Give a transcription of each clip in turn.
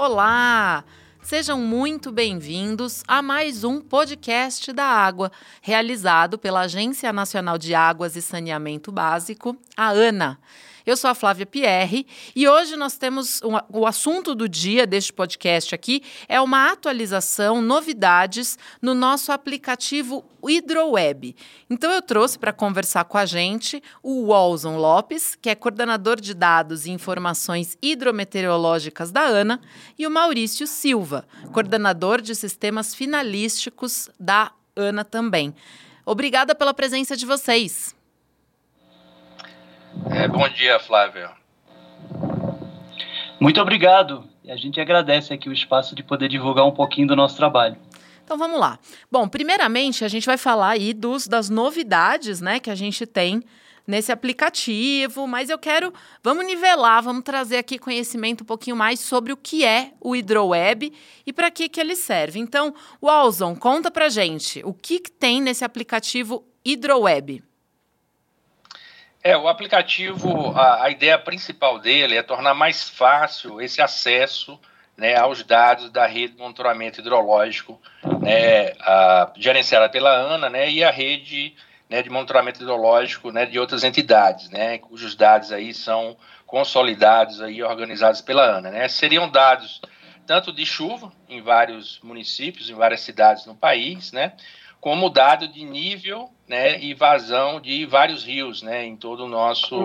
Olá! Sejam muito bem-vindos a mais um podcast da água, realizado pela Agência Nacional de Águas e Saneamento Básico, a ANA. Eu sou a Flávia Pierre e hoje nós temos um, o assunto do dia deste podcast aqui é uma atualização, novidades no nosso aplicativo HidroWeb. Então eu trouxe para conversar com a gente o Walson Lopes, que é coordenador de dados e informações hidrometeorológicas da ANA, e o Maurício Silva, coordenador de sistemas finalísticos da ANA também. Obrigada pela presença de vocês. É, bom dia, Flávio. Muito obrigado. E a gente agradece aqui o espaço de poder divulgar um pouquinho do nosso trabalho. Então vamos lá. Bom, primeiramente a gente vai falar aí dos, das novidades, né, que a gente tem nesse aplicativo, mas eu quero, vamos nivelar, vamos trazer aqui conhecimento um pouquinho mais sobre o que é o HidroWeb e para que que ele serve. Então, Walson, conta pra gente, o que, que tem nesse aplicativo HidroWeb? É, o aplicativo, a, a, ideia principal dele é tornar mais fácil esse acesso né, aos dados da rede de monitoramento hidrológico né, a, gerenciada pela ANA né, e a rede né, de monitoramento hidrológico né, de outras entidades, né, cujos dados aí são consolidados e organizados pela ANA. Né. Seriam dados tanto de chuva em vários municípios, em várias cidades no país, né, como dado de nível né, e vazão de vários rios né, em todo o nosso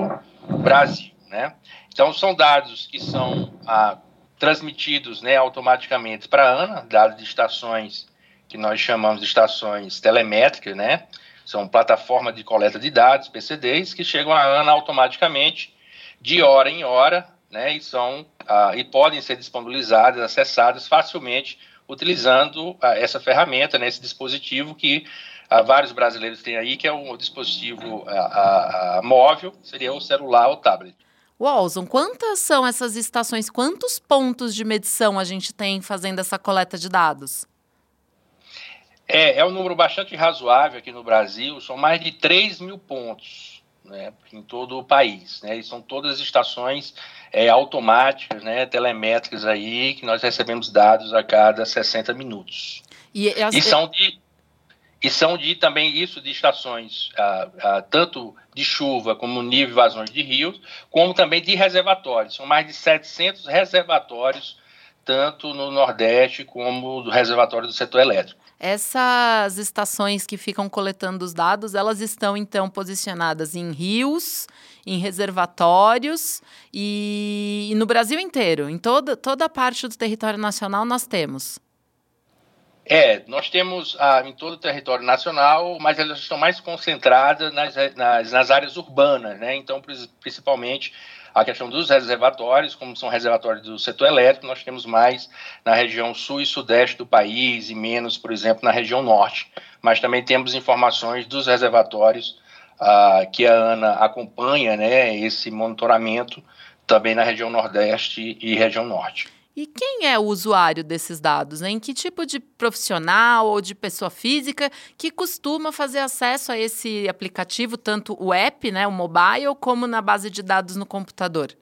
Brasil. Né? Então, são dados que são ah, transmitidos né, automaticamente para a ANA, dados de estações que nós chamamos de estações telemétricas, né? são plataformas de coleta de dados, PCDs, que chegam à ANA automaticamente, de hora em hora, né, e, são, ah, e podem ser disponibilizadas, acessadas facilmente utilizando ah, essa ferramenta, né, esse dispositivo que ah, vários brasileiros têm aí, que é um dispositivo ah, móvel, seria o celular ou tablet. Walson, quantas são essas estações? Quantos pontos de medição a gente tem fazendo essa coleta de dados? É, é um número bastante razoável aqui no Brasil, são mais de 3 mil pontos né, em todo o país. Né, e são todas estações é, automáticas, né, telemétricas aí, que nós recebemos dados a cada 60 minutos. E, as... e são de e são de também isso de estações ah, ah, tanto de chuva como nível de vazões de rios, como também de reservatórios. São mais de 700 reservatórios, tanto no Nordeste como do reservatório do setor elétrico. Essas estações que ficam coletando os dados, elas estão então posicionadas em rios, em reservatórios e, e no Brasil inteiro, em toda, toda a parte do território nacional nós temos. É, nós temos ah, em todo o território nacional, mas elas estão mais concentradas nas, nas, nas áreas urbanas, né? Então, principalmente a questão dos reservatórios, como são reservatórios do setor elétrico, nós temos mais na região sul e sudeste do país e menos, por exemplo, na região norte. Mas também temos informações dos reservatórios ah, que a ANA acompanha, né, esse monitoramento também na região nordeste e região norte. E quem é o usuário desses dados? Em que tipo de profissional ou de pessoa física que costuma fazer acesso a esse aplicativo, tanto o app, né, o mobile, como na base de dados no computador?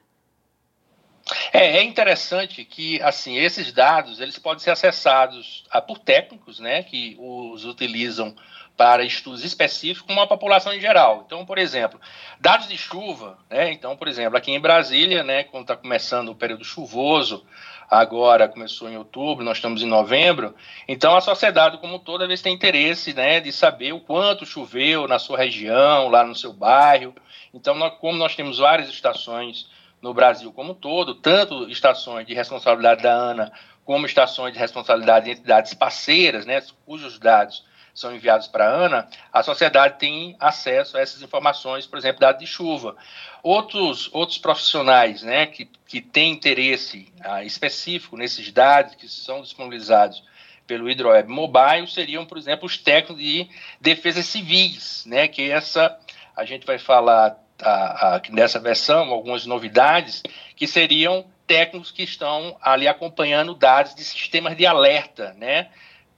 É, é interessante que assim esses dados eles podem ser acessados ah, por técnicos, né, que os utilizam para estudos específicos com a população em geral. Então, por exemplo, dados de chuva, né? Então, por exemplo, aqui em Brasília, né, quando está começando o período chuvoso, agora começou em outubro, nós estamos em novembro, então a sociedade como toda vez tem interesse né, de saber o quanto choveu na sua região, lá no seu bairro. Então, nós, como nós temos várias estações no Brasil como todo, tanto estações de responsabilidade da ANA, como estações de responsabilidade de entidades parceiras, né, cujos dados são enviados para a ANA, a sociedade tem acesso a essas informações, por exemplo, dados de chuva. Outros, outros profissionais né, que, que têm interesse ah, específico nesses dados que são disponibilizados pelo HidroWeb Mobile seriam, por exemplo, os técnicos de defesa civis, né, que essa a gente vai falar a, a, nessa versão algumas novidades que seriam técnicos que estão ali acompanhando dados de sistemas de alerta, né,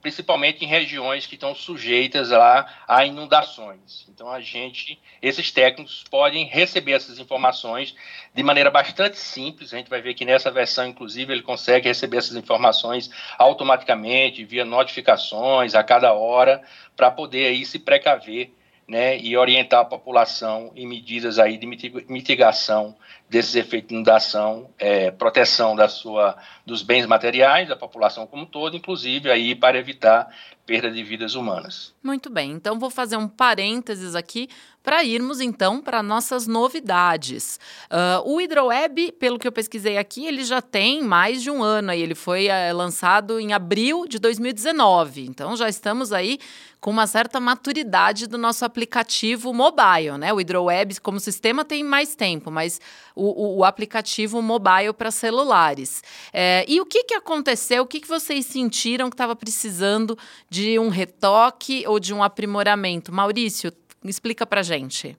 principalmente em regiões que estão sujeitas lá a inundações. Então a gente, esses técnicos podem receber essas informações de maneira bastante simples. A gente vai ver que nessa versão, inclusive, ele consegue receber essas informações automaticamente via notificações a cada hora para poder aí se precaver né, e orientar a população em medidas aí de mitigação desses efeitos de inundação, é, proteção da sua, dos bens materiais da população como um todo, inclusive aí para evitar perda de vidas humanas. Muito bem, então vou fazer um parênteses aqui para irmos então para nossas novidades. Uh, o HidroWeb, pelo que eu pesquisei aqui, ele já tem mais de um ano aí. Ele foi uh, lançado em abril de 2019. Então já estamos aí com uma certa maturidade do nosso aplicativo mobile, né? O HidroWeb como sistema tem mais tempo, mas o, o, o aplicativo mobile para celulares. É, e o que, que aconteceu? O que, que vocês sentiram que estava precisando de um retoque ou de um aprimoramento? Maurício, explica para gente.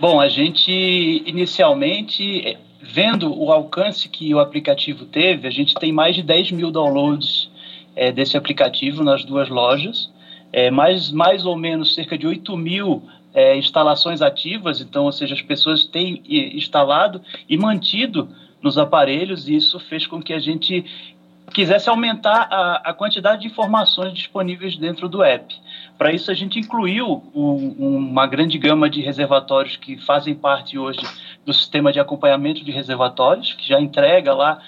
Bom, a gente inicialmente, vendo o alcance que o aplicativo teve, a gente tem mais de 10 mil downloads é, desse aplicativo nas duas lojas é, mais, mais ou menos cerca de 8 mil é, instalações ativas, então, ou seja, as pessoas têm instalado e mantido nos aparelhos, e isso fez com que a gente quisesse aumentar a, a quantidade de informações disponíveis dentro do app. Para isso, a gente incluiu um, uma grande gama de reservatórios que fazem parte hoje do sistema de acompanhamento de reservatórios, que já entrega lá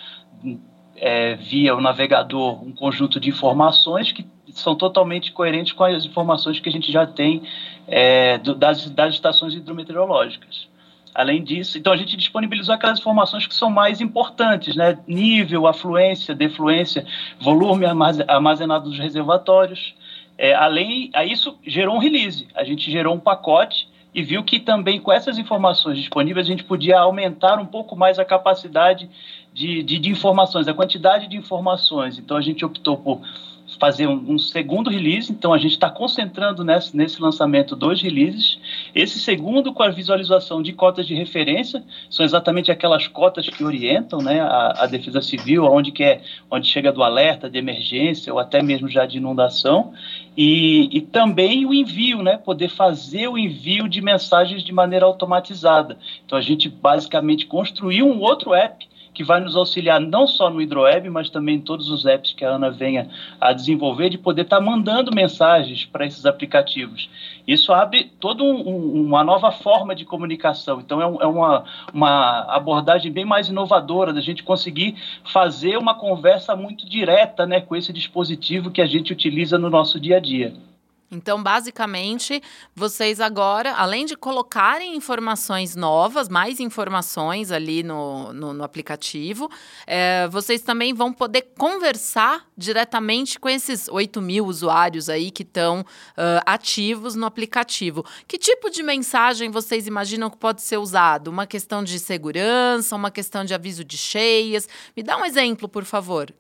é, via o navegador um conjunto de informações que são totalmente coerentes com as informações que a gente já tem é, do, das, das estações hidrometeorológicas. Além disso, então a gente disponibilizou aquelas informações que são mais importantes, né? Nível, afluência, defluência, volume armazenado dos reservatórios. É, além, a isso gerou um release. A gente gerou um pacote e viu que também com essas informações disponíveis a gente podia aumentar um pouco mais a capacidade de, de, de informações, a quantidade de informações. Então a gente optou por fazer um, um, segundo release, então a gente está concentrando nesse, nesse lançamento dois releases. Esse segundo com a visualização de cotas de referência, são exatamente aquelas cotas que orientam né, a, a defesa civil, onde, que é, onde chega do alerta de emergência ou até mesmo já de inundação, e, e também o envio, né, poder fazer o envio de mensagens de maneira automatizada. Então a gente basicamente construiu um outro app que vai nos auxiliar não só no HidroWeb, mas também em todos os apps que a Ana venha a desenvolver, de poder estar tá mandando mensagens para esses aplicativos. Isso abre toda um, uma nova forma de comunicação. Então, é, um, é uma, uma abordagem bem mais inovadora da gente conseguir fazer uma conversa muito direta né, com esse dispositivo que a gente utiliza no nosso dia a dia. Então, basicamente, vocês agora, além de colocarem informações novas, mais informações ali no, no, no aplicativo, é, vocês também vão poder conversar diretamente com esses 8 mil usuários aí que estão uh, ativos no aplicativo. Que tipo de mensagem vocês imaginam que pode ser usado? Uma questão de segurança, uma questão de aviso de cheias? Me dá um exemplo, por favor.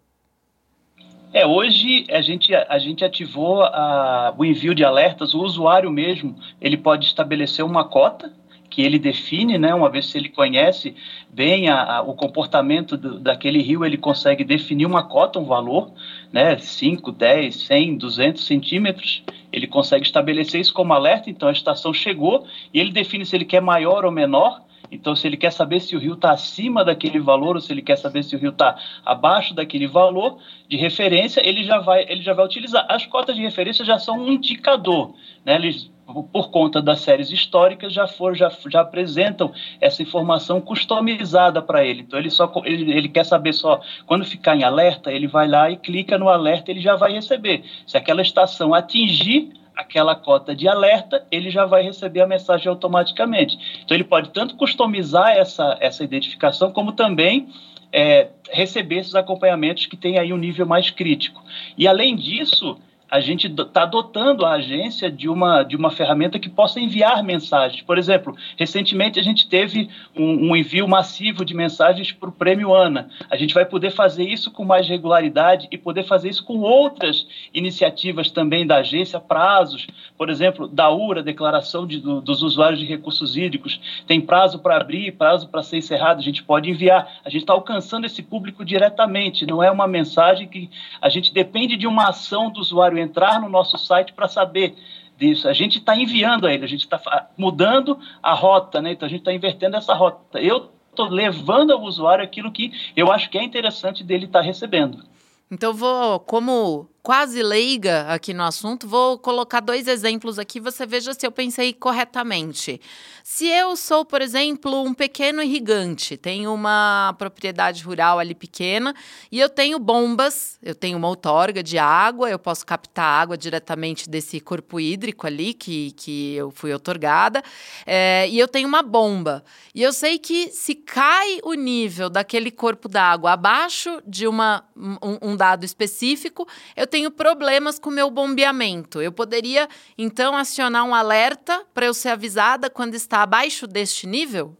É, hoje a gente, a gente ativou a, o envio de alertas, o usuário mesmo, ele pode estabelecer uma cota que ele define, né, uma vez se ele conhece bem a, a, o comportamento do, daquele rio, ele consegue definir uma cota, um valor, né, 5, 10, 100, 200 centímetros, ele consegue estabelecer isso como alerta, então a estação chegou e ele define se ele quer maior ou menor, então, se ele quer saber se o rio está acima daquele valor ou se ele quer saber se o rio está abaixo daquele valor de referência, ele já vai, ele já vai utilizar. As cotas de referência já são um indicador, né? Eles, por conta das séries históricas, já, for, já, já apresentam essa informação customizada para ele. Então, ele, só, ele, ele quer saber só, quando ficar em alerta, ele vai lá e clica no alerta, ele já vai receber. Se aquela estação atingir aquela cota de alerta, ele já vai receber a mensagem automaticamente. Então, ele pode tanto customizar essa, essa identificação, como também é, receber esses acompanhamentos que têm aí um nível mais crítico. E, além disso, a gente está dotando a agência de uma, de uma ferramenta que possa enviar mensagens. Por exemplo, recentemente a gente teve um, um envio massivo de mensagens para o Prêmio ANA. A gente vai poder fazer isso com mais regularidade e poder fazer isso com outras iniciativas também da agência, prazos, por exemplo, da URA, Declaração de, do, dos Usuários de Recursos Hídricos, tem prazo para abrir, prazo para ser encerrado, a gente pode enviar. A gente está alcançando esse público diretamente, não é uma mensagem que a gente depende de uma ação do usuário entrar no nosso site para saber disso. A gente está enviando a ele, a gente está mudando a rota, né? Então a gente está invertendo essa rota. Eu estou levando ao usuário aquilo que eu acho que é interessante dele estar tá recebendo. Então vou, como quase leiga aqui no assunto, vou colocar dois exemplos aqui, você veja se eu pensei corretamente. Se eu sou, por exemplo, um pequeno irrigante, tenho uma propriedade rural ali pequena e eu tenho bombas, eu tenho uma outorga de água, eu posso captar água diretamente desse corpo hídrico ali que, que eu fui otorgada, é, e eu tenho uma bomba. E eu sei que se cai o nível daquele corpo d'água abaixo de uma, um, um dado específico, eu tenho problemas com o meu bombeamento. Eu poderia, então, acionar um alerta para eu ser avisada quando está abaixo deste nível?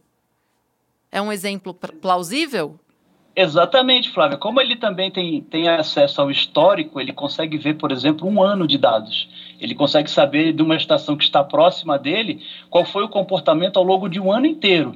É um exemplo plausível? Exatamente, Flávia. Como ele também tem, tem acesso ao histórico, ele consegue ver, por exemplo, um ano de dados. Ele consegue saber de uma estação que está próxima dele qual foi o comportamento ao longo de um ano inteiro.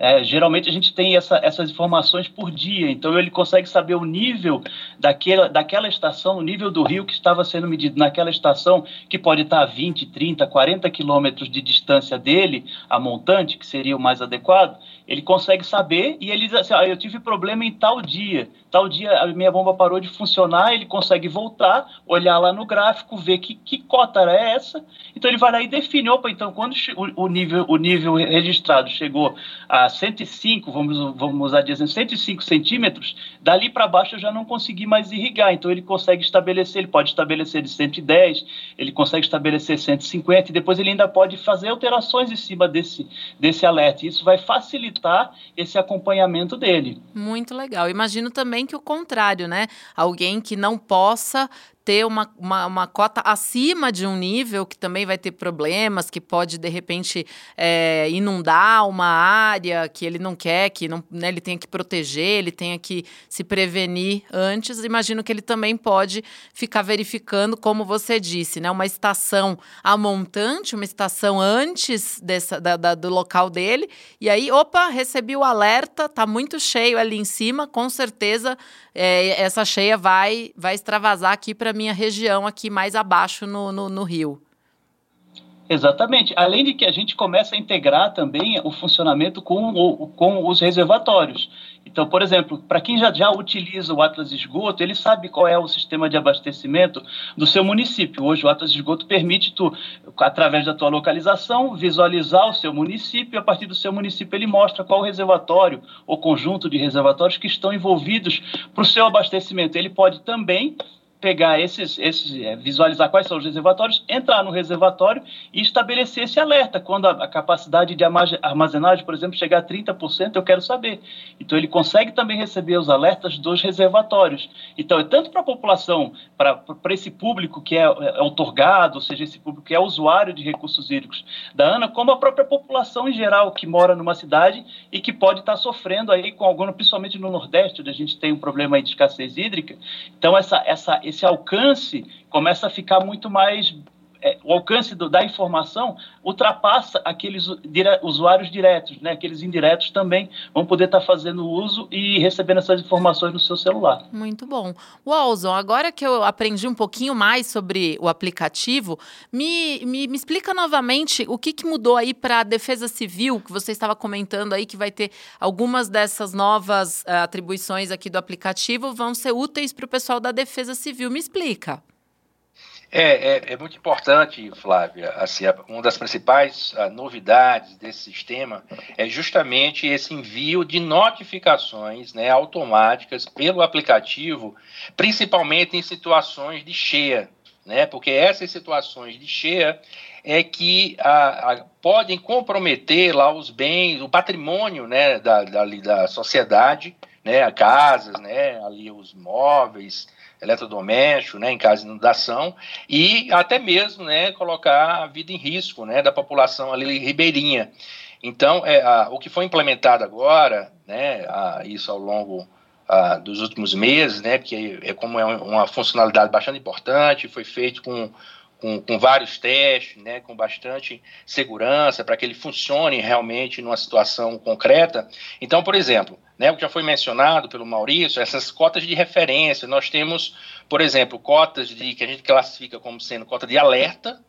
É, geralmente a gente tem essa, essas informações por dia, então ele consegue saber o nível daquela, daquela estação, o nível do rio que estava sendo medido naquela estação, que pode estar a 20, 30, 40 quilômetros de distância dele, a montante, que seria o mais adequado, ele consegue saber e ele diz assim: ah, eu tive problema em tal dia, tal dia a minha bomba parou de funcionar, ele consegue voltar, olhar lá no gráfico, ver que, que cota era essa, então ele vai lá e define, opa, então quando o, nível, o nível registrado chegou a 105, vamos, vamos usar de exemplo, 105 centímetros, dali para baixo eu já não consegui mais irrigar. Então ele consegue estabelecer, ele pode estabelecer de 110, ele consegue estabelecer 150 e depois ele ainda pode fazer alterações em cima desse, desse alerta. Isso vai facilitar esse acompanhamento dele. Muito legal. Imagino também que o contrário, né? Alguém que não possa ter uma, uma, uma, cota acima de um nível que também vai ter problemas, que pode, de repente, é, inundar uma área que ele não quer, que não, né, ele tenha que proteger, ele tenha que se prevenir antes. Imagino que ele também pode ficar verificando, como você disse, né, uma estação a montante, uma estação antes dessa, da, da, do local dele, e aí, opa, recebi o alerta, tá muito cheio ali em cima, com certeza é, essa cheia vai, vai extravasar aqui para minha região, aqui mais abaixo no, no, no rio. Exatamente. Além de que a gente começa a integrar também o funcionamento com, o, com os reservatórios. Então, por exemplo, para quem já, já utiliza o Atlas Esgoto, ele sabe qual é o sistema de abastecimento do seu município. Hoje o Atlas Esgoto permite tu, através da tua localização, visualizar o seu município e a partir do seu município ele mostra qual reservatório ou conjunto de reservatórios que estão envolvidos para o seu abastecimento. Ele pode também pegar esses, esses é, visualizar quais são os reservatórios, entrar no reservatório e estabelecer esse alerta. Quando a, a, capacidade de armazenagem, por exemplo, chegar a 30%, eu quero saber. Então, ele consegue também receber os alertas dos reservatórios. Então, é tanto para a população, para esse público que é, é otorgado, ou seja, esse público que é usuário de recursos hídricos da ANA, como a própria população em geral que mora numa cidade e que pode estar sofrendo aí com alguma, principalmente no Nordeste, onde a gente tem um problema de escassez hídrica. Então, essa, essa esse alcance começa a ficar muito mais é, o alcance do, da informação ultrapassa aqueles dire, usuários diretos, né? Aqueles indiretos também vão poder estar tá fazendo uso e recebendo essas informações no seu celular. Muito bom. Walson, agora que eu aprendi um pouquinho mais sobre o aplicativo, me, me, me explica novamente o que, que mudou aí para a Defesa Civil, que você estava comentando aí que vai ter algumas dessas novas uh, atribuições aqui do aplicativo vão ser úteis para o pessoal da Defesa Civil. Me explica. É, é, é, muito importante, Flávia. Assim, uma das principais uh, novidades desse sistema é justamente esse envio de notificações né, automáticas pelo aplicativo, principalmente em situações de cheia, né? Porque essas situações de cheia é que uh, uh, podem comprometer lá os bens, o patrimônio, né, da, da, da sociedade, né, casas, né, ali os móveis eletrodoméstico, né, em caso de inundação, e até mesmo, né, colocar a vida em risco, né, da população ali ribeirinha. Então, é, a, o que foi implementado agora, né, a, isso ao longo a, dos últimos meses, né, porque é como é uma funcionalidade bastante importante, foi feito com com, com, vários testes, né, com bastante segurança, para que ele funcione realmente numa situação concreta. Então, por exemplo, né, o que já foi mencionado pelo Maurício, essas cotas de referência, nós temos, por exemplo, cotas de que a gente classifica como sendo cota de alerta,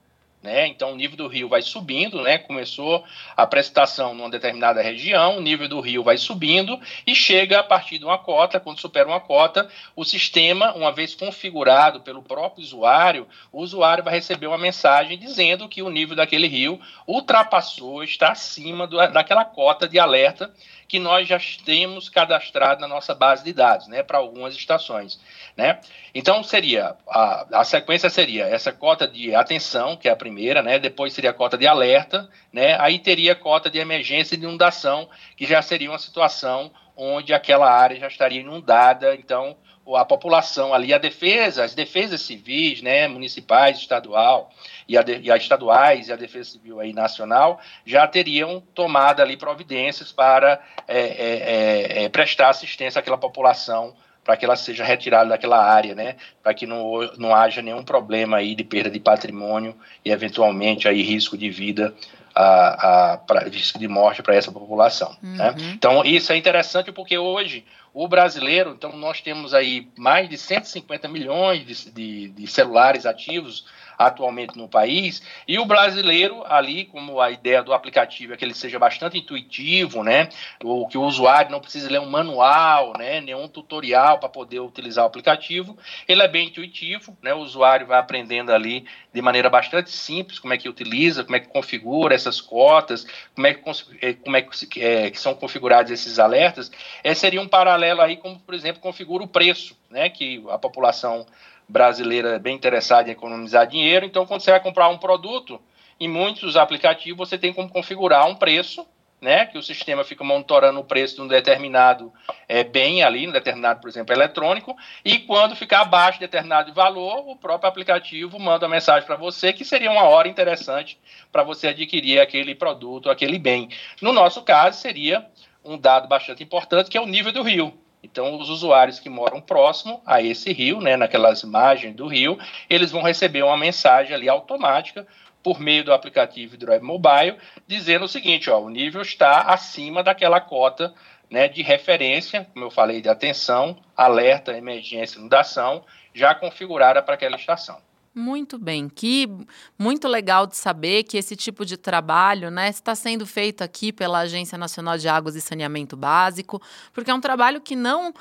né? Então, o nível do rio vai subindo, né? começou a precipitação numa determinada região, o nível do rio vai subindo e chega a partir de uma cota, quando supera uma cota, o sistema, uma vez configurado pelo próprio usuário, o usuário vai receber uma mensagem dizendo que o nível daquele rio ultrapassou, está acima do, daquela cota de alerta que nós já temos cadastrado na nossa base de dados, né, para algumas estações, né? Então seria a, a sequência seria essa cota de atenção, que é a primeira, né? Depois seria a cota de alerta, né? Aí teria a cota de emergência e de inundação, que já seria uma situação onde aquela área já estaria inundada, então a população ali, a defesa, as defesas civis, né, municipais, estadual e a, de, e a estaduais e a defesa civil aí nacional já teriam tomado ali providências para é, é, é, é prestar assistência àquela população para que ela seja retirada daquela área, né, para que não, não haja nenhum problema aí de perda de patrimônio e eventualmente aí risco de vida a, a pra, risco de morte para essa população. Né? Uhum. Né? Então, isso é interessante porque hoje o brasileiro, então nós temos aí mais de 150 milhões de, de, de celulares ativos atualmente no país, e o brasileiro ali, como a ideia do aplicativo é que ele seja bastante intuitivo, né, o que o usuário não precise ler um manual, né, nenhum tutorial para poder utilizar o aplicativo, ele é bem intuitivo, né, o usuário vai aprendendo ali de maneira bastante simples como é que utiliza, como é que configura essas cotas, como é que, eh, como é que, é, que são configurados esses alertas, é, seria um paralelo aí como, por exemplo, configura o preço, né, que a população brasileira é bem interessada em economizar dinheiro, então quando você vai comprar um produto, em muitos aplicativos você tem como configurar um preço, né, que o sistema fica monitorando o preço de um determinado é, bem ali, um determinado, por exemplo, eletrônico, e quando ficar abaixo de determinado valor, o próprio aplicativo manda uma mensagem para você que seria uma hora interessante para você adquirir aquele produto, aquele bem. No nosso caso, seria um dado bastante importante, que é o nível do rio. Então, os usuários que moram próximo a esse rio, né, naquelas margens do rio, eles vão receber uma mensagem ali automática por meio do aplicativo Drive Mobile, dizendo o seguinte, ó, o nível está acima daquela cota né, de referência, como eu falei, de atenção, alerta, emergência, inundação, já configurada para aquela estação. Muito bem, que muito legal de saber que esse tipo de trabalho né, está sendo feito aqui pela Agência Nacional de Águas e Saneamento Básico, porque é um trabalho que não uh,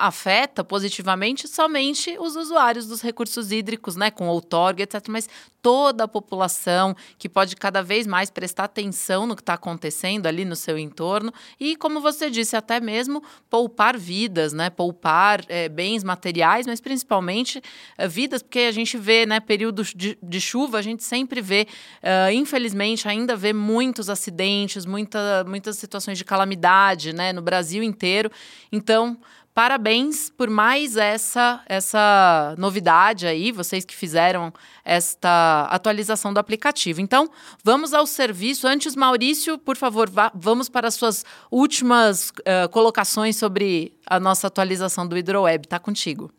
afeta positivamente somente os usuários dos recursos hídricos, né, com outorga, etc., mas toda a população que pode cada vez mais prestar atenção no que está acontecendo ali no seu entorno e, como você disse, até mesmo poupar vidas, né, poupar é, bens materiais, mas principalmente é, vidas, porque a gente vê, né, períodos de, de chuva, a gente sempre vê, uh, infelizmente, ainda vê muitos acidentes, muita, muitas situações de calamidade, né, no Brasil inteiro. Então, Parabéns por mais essa essa novidade aí, vocês que fizeram esta atualização do aplicativo. Então, vamos ao serviço. Antes, Maurício, por favor, vá, vamos para as suas últimas uh, colocações sobre a nossa atualização do HidroWeb. Está contigo.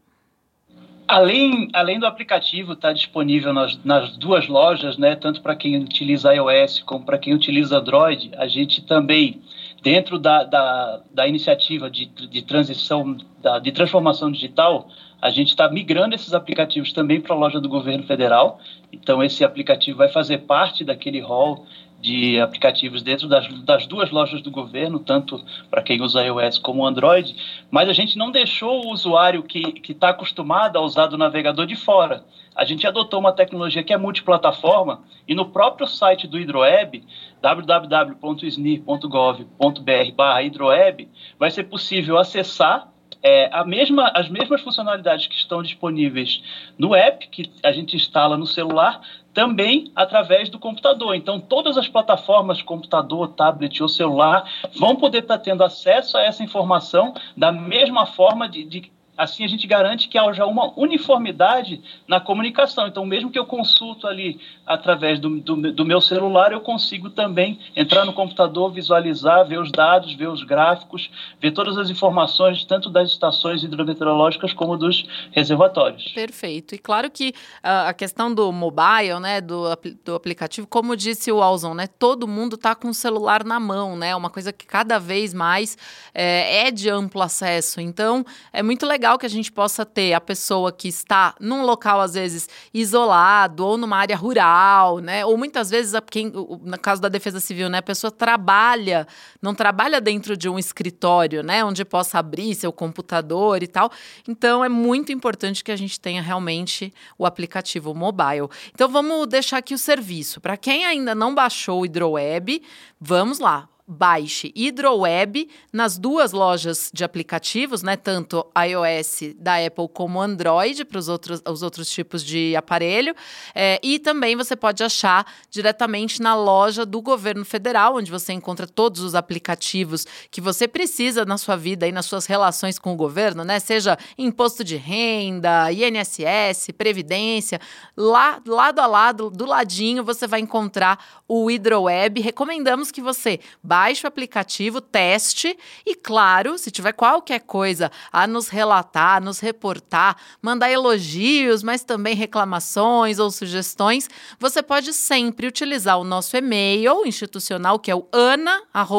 Além, além do aplicativo estar tá disponível nas, nas duas lojas, né, tanto para quem utiliza iOS como para quem utiliza Android, a gente também, dentro da, da, da iniciativa de, de transição, da, de transformação digital, a gente está migrando esses aplicativos também para a loja do governo federal. Então, esse aplicativo vai fazer parte daquele hall de aplicativos dentro das, das duas lojas do governo, tanto para quem usa iOS como Android, mas a gente não deixou o usuário que está acostumado a usar do navegador de fora. A gente adotou uma tecnologia que é multiplataforma e no próprio site do Hidroeb, www.snir.gov.br/hidroeb, vai ser possível acessar é, a mesma, as mesmas funcionalidades que estão disponíveis no app, que a gente instala no celular, também através do computador. Então, todas as plataformas, computador, tablet ou celular, vão poder estar tendo acesso a essa informação da mesma forma de, de Assim a gente garante que haja uma uniformidade na comunicação. Então, mesmo que eu consulto ali através do, do, do, meu celular, eu consigo também entrar no computador, visualizar, ver os dados, ver os gráficos, ver todas as informações, tanto das estações hidrometeorológicas como dos reservatórios. Perfeito. E claro que uh, a questão do mobile, né, do, do aplicativo, como disse o Alzon, né, todo mundo está com o celular na mão, né, uma coisa que cada vez mais é, é de amplo acesso. Então, é muito legal legal que a gente possa ter a pessoa que está num local, às vezes, isolado ou numa área rural, né? Ou muitas vezes, quem, no caso da Defesa Civil, né? A pessoa trabalha, não trabalha dentro de um escritório, né? Onde possa abrir seu computador e tal. Então, é muito importante que a gente tenha realmente o aplicativo mobile. Então, vamos deixar aqui o serviço. Para quem ainda não baixou o Hidroweb, vamos lá baixe HydroWeb nas duas lojas de aplicativos, né, tanto iOS da Apple como Android para os outros, os outros tipos de aparelho. É, e também você pode achar diretamente na loja do governo federal, onde você encontra todos os aplicativos que você precisa na sua vida e nas suas relações com o governo, né? Seja imposto de renda, INSS, Previdência. Lá, lado a lado, do ladinho, você vai encontrar o HydroWeb. Recomendamos que você baixe o aplicativo, teste e, claro, se tiver qualquer coisa a nos relatar, a nos reportar, mandar elogios, mas também reclamações ou sugestões, você pode sempre utilizar o nosso e-mail institucional, que é o ana.ana.gov.br,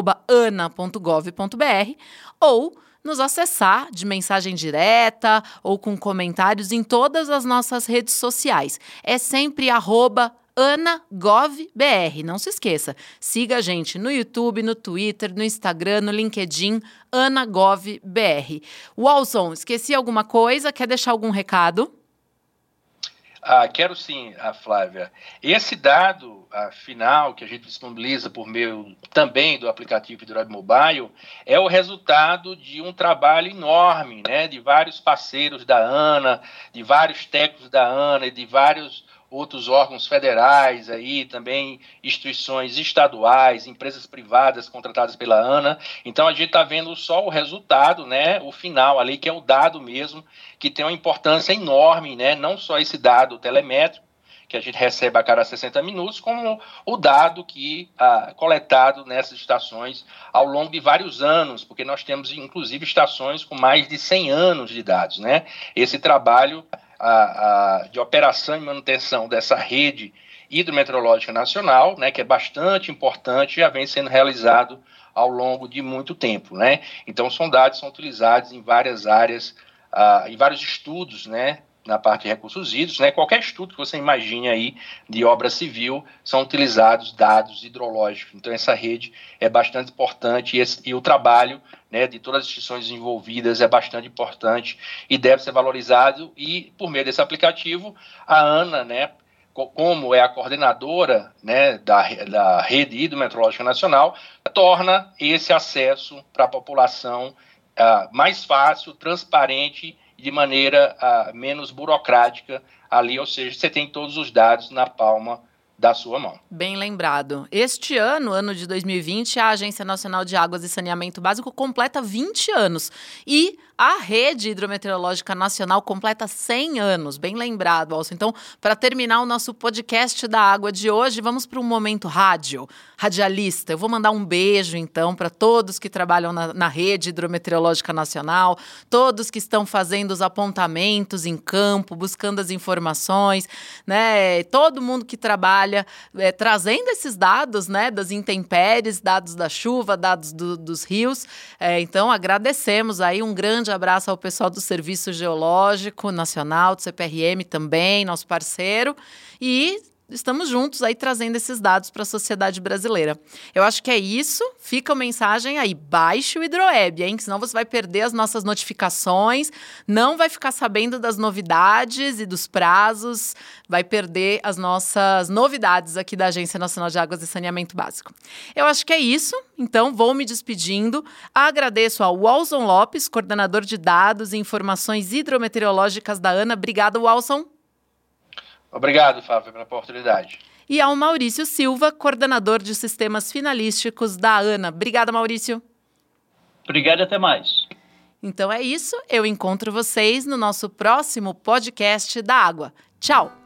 ou nos acessar de mensagem direta ou com comentários em todas as nossas redes sociais. É sempre arroba AnaGovBR. Não se esqueça, siga a gente no YouTube, no Twitter, no Instagram, no LinkedIn, AnaGovBR. Walson, esqueci alguma coisa? Quer deixar algum recado? Ah, quero sim, a Flávia. Esse dado ah, final que a gente disponibiliza por meio também do aplicativo Drive Mobile é o resultado de um trabalho enorme, né, de vários parceiros da ANA, de vários técnicos da ANA e de vários outros órgãos federais aí, também instituições estaduais, empresas privadas contratadas pela ANA. Então a gente está vendo só o resultado, né, o final ali, que é o dado mesmo, que tem uma importância enorme, né, não só esse dado telemétrico, que a gente recebe a cada 60 minutos, como o dado que ah, coletado nessas estações ao longo de vários anos, porque nós temos inclusive estações com mais de 100 anos de dados, né? Esse trabalho a, a, de operação e manutenção dessa rede hidrometeorológica nacional, né, que é bastante importante, já vem sendo realizado ao longo de muito tempo, né? Então, dados são utilizados em várias áreas, uh, em vários estudos, né, na parte de recursos hídricos, né? Qualquer estudo que você imagine aí de obra civil são utilizados dados hidrológicos. Então essa rede é bastante importante e, esse, e o trabalho né, de todas as instituições envolvidas é bastante importante e deve ser valorizado e por meio desse aplicativo a Ana, né, como é a coordenadora né, da, da rede hidrometeorológica nacional, torna esse acesso para a população uh, mais fácil, transparente de maneira uh, menos burocrática ali, ou seja, você tem todos os dados na palma da sua mão. Bem lembrado. Este ano, ano de 2020, a Agência Nacional de Águas e Saneamento Básico completa 20 anos. E a Rede Hidrometeorológica Nacional completa 100 anos. Bem lembrado, Alcio. Então, para terminar o nosso podcast da água de hoje, vamos para um momento rádio, radialista. Eu vou mandar um beijo, então, para todos que trabalham na, na Rede Hidrometeorológica Nacional, todos que estão fazendo os apontamentos em campo, buscando as informações, né? Todo mundo que trabalha é, trazendo esses dados, né, das intempéries, dados da chuva, dados do, dos rios. É, então, agradecemos aí um grande abraço ao pessoal do Serviço Geológico Nacional, do CPRM também, nosso parceiro. E estamos juntos aí trazendo esses dados para a sociedade brasileira. Eu acho que é isso. Fica a mensagem aí. Baixe o Hidroeb, hein? Senão você vai perder as nossas notificações, não vai ficar sabendo das novidades e dos prazos, vai perder as nossas novidades aqui da Agência Nacional de Águas e Saneamento Básico. Eu acho que é isso. Então, vou me despedindo. Agradeço ao Walson Lopes, coordenador de dados e informações hidrometeorológicas da ANA. Obrigado, Walson. Obrigado, Fábio, pela oportunidade. E ao Maurício Silva, coordenador de sistemas finalísticos da ANA. Obrigada, Maurício. Obrigado e até mais. Então é isso, eu encontro vocês no nosso próximo podcast da água. Tchau!